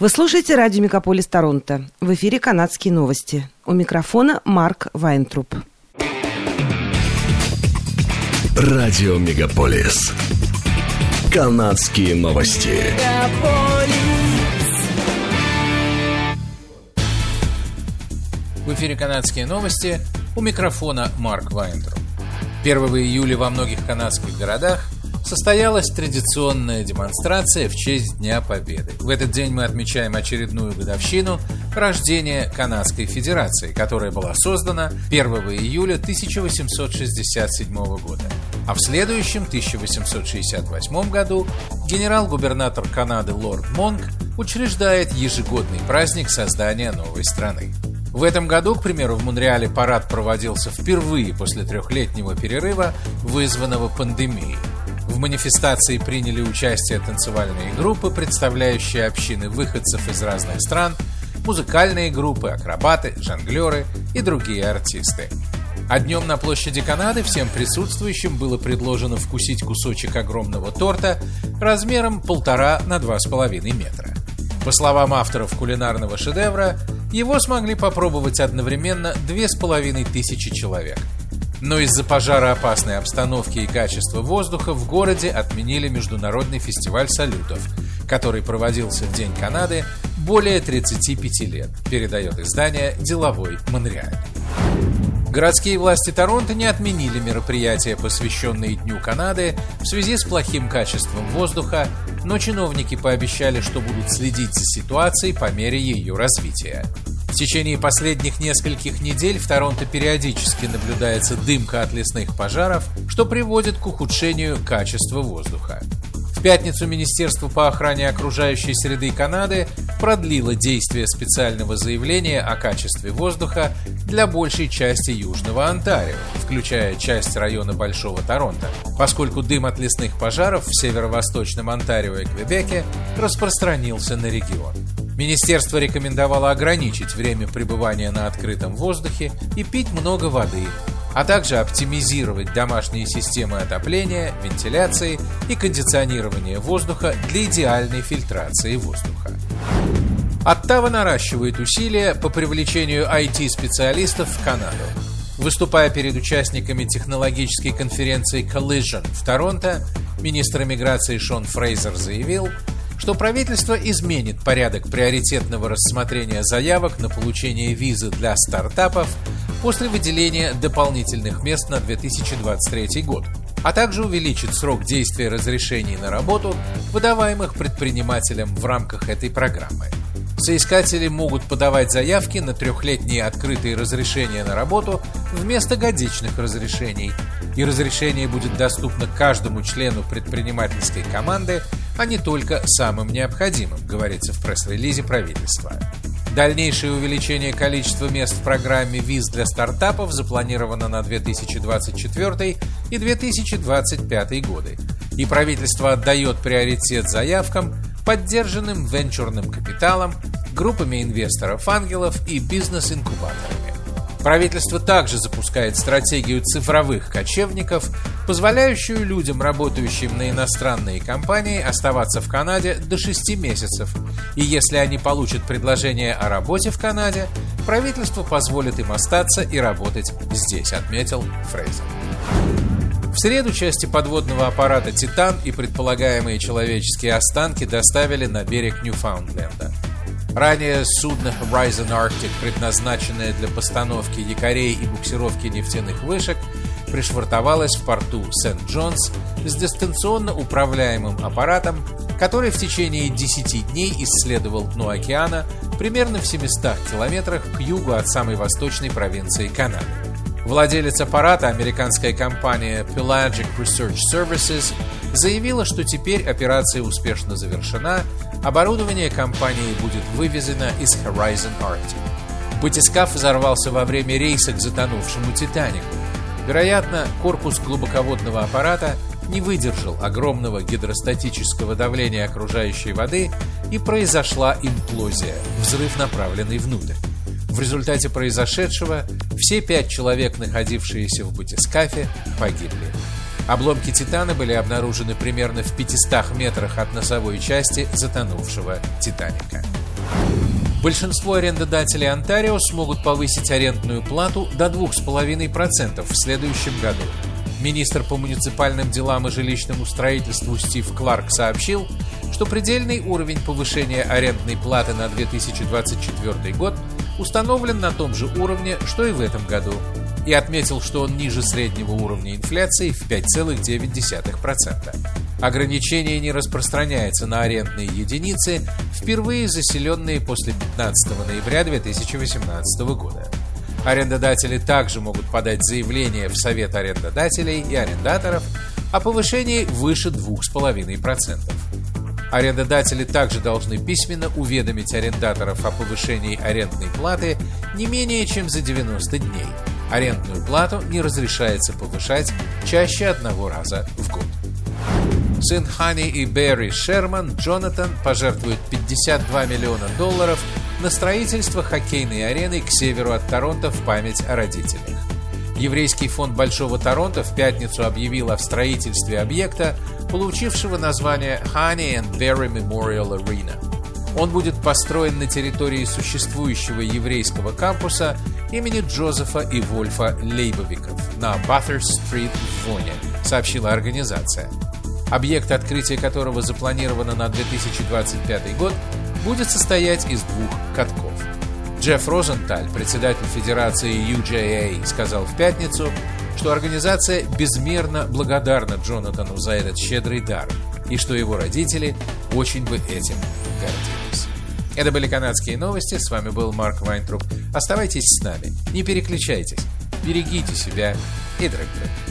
Вы слушаете радио «Мегаполис Торонто». В эфире «Канадские новости». У микрофона Марк Вайнтруп. Радио «Мегаполис». «Канадские новости». В эфире «Канадские новости». У микрофона Марк Вайнтруп. 1 июля во многих канадских городах – состоялась традиционная демонстрация в честь Дня Победы. В этот день мы отмечаем очередную годовщину рождения Канадской Федерации, которая была создана 1 июля 1867 года. А в следующем, 1868 году, генерал-губернатор Канады лорд Монк учреждает ежегодный праздник создания новой страны. В этом году, к примеру, в Монреале парад проводился впервые после трехлетнего перерыва, вызванного пандемией. Манифестации приняли участие танцевальные группы, представляющие общины выходцев из разных стран, музыкальные группы, акробаты, жонглеры и другие артисты. А днем на площади Канады всем присутствующим было предложено вкусить кусочек огромного торта размером полтора на два с половиной метра. По словам авторов кулинарного шедевра, его смогли попробовать одновременно две с половиной тысячи человек – но из-за пожароопасной обстановки и качества воздуха в городе отменили международный фестиваль салютов, который проводился в День Канады более 35 лет, передает издание «Деловой Монреаль». Городские власти Торонто не отменили мероприятия, посвященные Дню Канады, в связи с плохим качеством воздуха, но чиновники пообещали, что будут следить за ситуацией по мере ее развития. В течение последних нескольких недель в Торонто периодически наблюдается дымка от лесных пожаров, что приводит к ухудшению качества воздуха. В пятницу Министерство по охране окружающей среды Канады продлило действие специального заявления о качестве воздуха для большей части Южного Онтарио, включая часть района Большого Торонто, поскольку дым от лесных пожаров в северо-восточном Онтарио и Квебеке распространился на регион. Министерство рекомендовало ограничить время пребывания на открытом воздухе и пить много воды, а также оптимизировать домашние системы отопления, вентиляции и кондиционирования воздуха для идеальной фильтрации воздуха. Оттава наращивает усилия по привлечению IT-специалистов в Канаду. Выступая перед участниками технологической конференции Collision в Торонто, министр иммиграции Шон Фрейзер заявил, что правительство изменит порядок приоритетного рассмотрения заявок на получение визы для стартапов после выделения дополнительных мест на 2023 год, а также увеличит срок действия разрешений на работу, выдаваемых предпринимателям в рамках этой программы. Соискатели могут подавать заявки на трехлетние открытые разрешения на работу вместо годичных разрешений, и разрешение будет доступно каждому члену предпринимательской команды, а не только самым необходимым, говорится в пресс-релизе правительства. Дальнейшее увеличение количества мест в программе виз для стартапов запланировано на 2024 и 2025 годы, и правительство отдает приоритет заявкам, поддержанным венчурным капиталом, группами инвесторов-ангелов и бизнес-инкубаторами. Правительство также запускает стратегию цифровых кочевников, позволяющую людям, работающим на иностранные компании, оставаться в Канаде до 6 месяцев. И если они получат предложение о работе в Канаде, правительство позволит им остаться и работать здесь, отметил Фрейзер. В среду части подводного аппарата «Титан» и предполагаемые человеческие останки доставили на берег Ньюфаундленда. Ранее судно Horizon Arctic, предназначенное для постановки якорей и буксировки нефтяных вышек, пришвартовалось в порту Сент-Джонс с дистанционно управляемым аппаратом, который в течение 10 дней исследовал дно океана примерно в 700 километрах к югу от самой восточной провинции Канады. Владелец аппарата, американская компания Pelagic Research Services, заявила, что теперь операция успешно завершена, оборудование компании будет вывезено из Horizon Arctic. Батискаф взорвался во время рейса к затонувшему «Титанику». Вероятно, корпус глубоководного аппарата не выдержал огромного гидростатического давления окружающей воды и произошла имплозия, взрыв, направленный внутрь. В результате произошедшего все пять человек, находившиеся в батискафе, погибли. Обломки «Титана» были обнаружены примерно в 500 метрах от носовой части затонувшего «Титаника». Большинство арендодателей Онтарио смогут повысить арендную плату до 2,5% в следующем году. Министр по муниципальным делам и жилищному строительству Стив Кларк сообщил, что предельный уровень повышения арендной платы на 2024 год установлен на том же уровне, что и в этом году, и отметил, что он ниже среднего уровня инфляции в 5,9%. Ограничение не распространяется на арендные единицы, впервые заселенные после 15 ноября 2018 года. Арендодатели также могут подать заявление в Совет арендодателей и арендаторов о повышении выше 2,5%. Арендодатели также должны письменно уведомить арендаторов о повышении арендной платы не менее чем за 90 дней. Арендную плату не разрешается повышать чаще одного раза в год. Сын Хани и Берри Шерман, Джонатан, пожертвует 52 миллиона долларов на строительство хоккейной арены к северу от Торонто в память о родителях. Еврейский фонд Большого Торонто в пятницу объявил о строительстве объекта, получившего название Honey and Berry Memorial Arena. Он будет построен на территории существующего еврейского кампуса имени Джозефа и Вольфа Лейбовиков на Баттерс-стрит в Воне, сообщила организация. Объект, открытия которого запланировано на 2025 год, будет состоять из двух катков. Джефф Розенталь, председатель Федерации UJA, сказал в пятницу, что организация безмерно благодарна Джонатану за этот щедрый дар и что его родители очень бы этим гордились. Это были канадские новости, с вами был Марк Вайнтруп. Оставайтесь с нами, не переключайтесь, берегите себя и друг друга.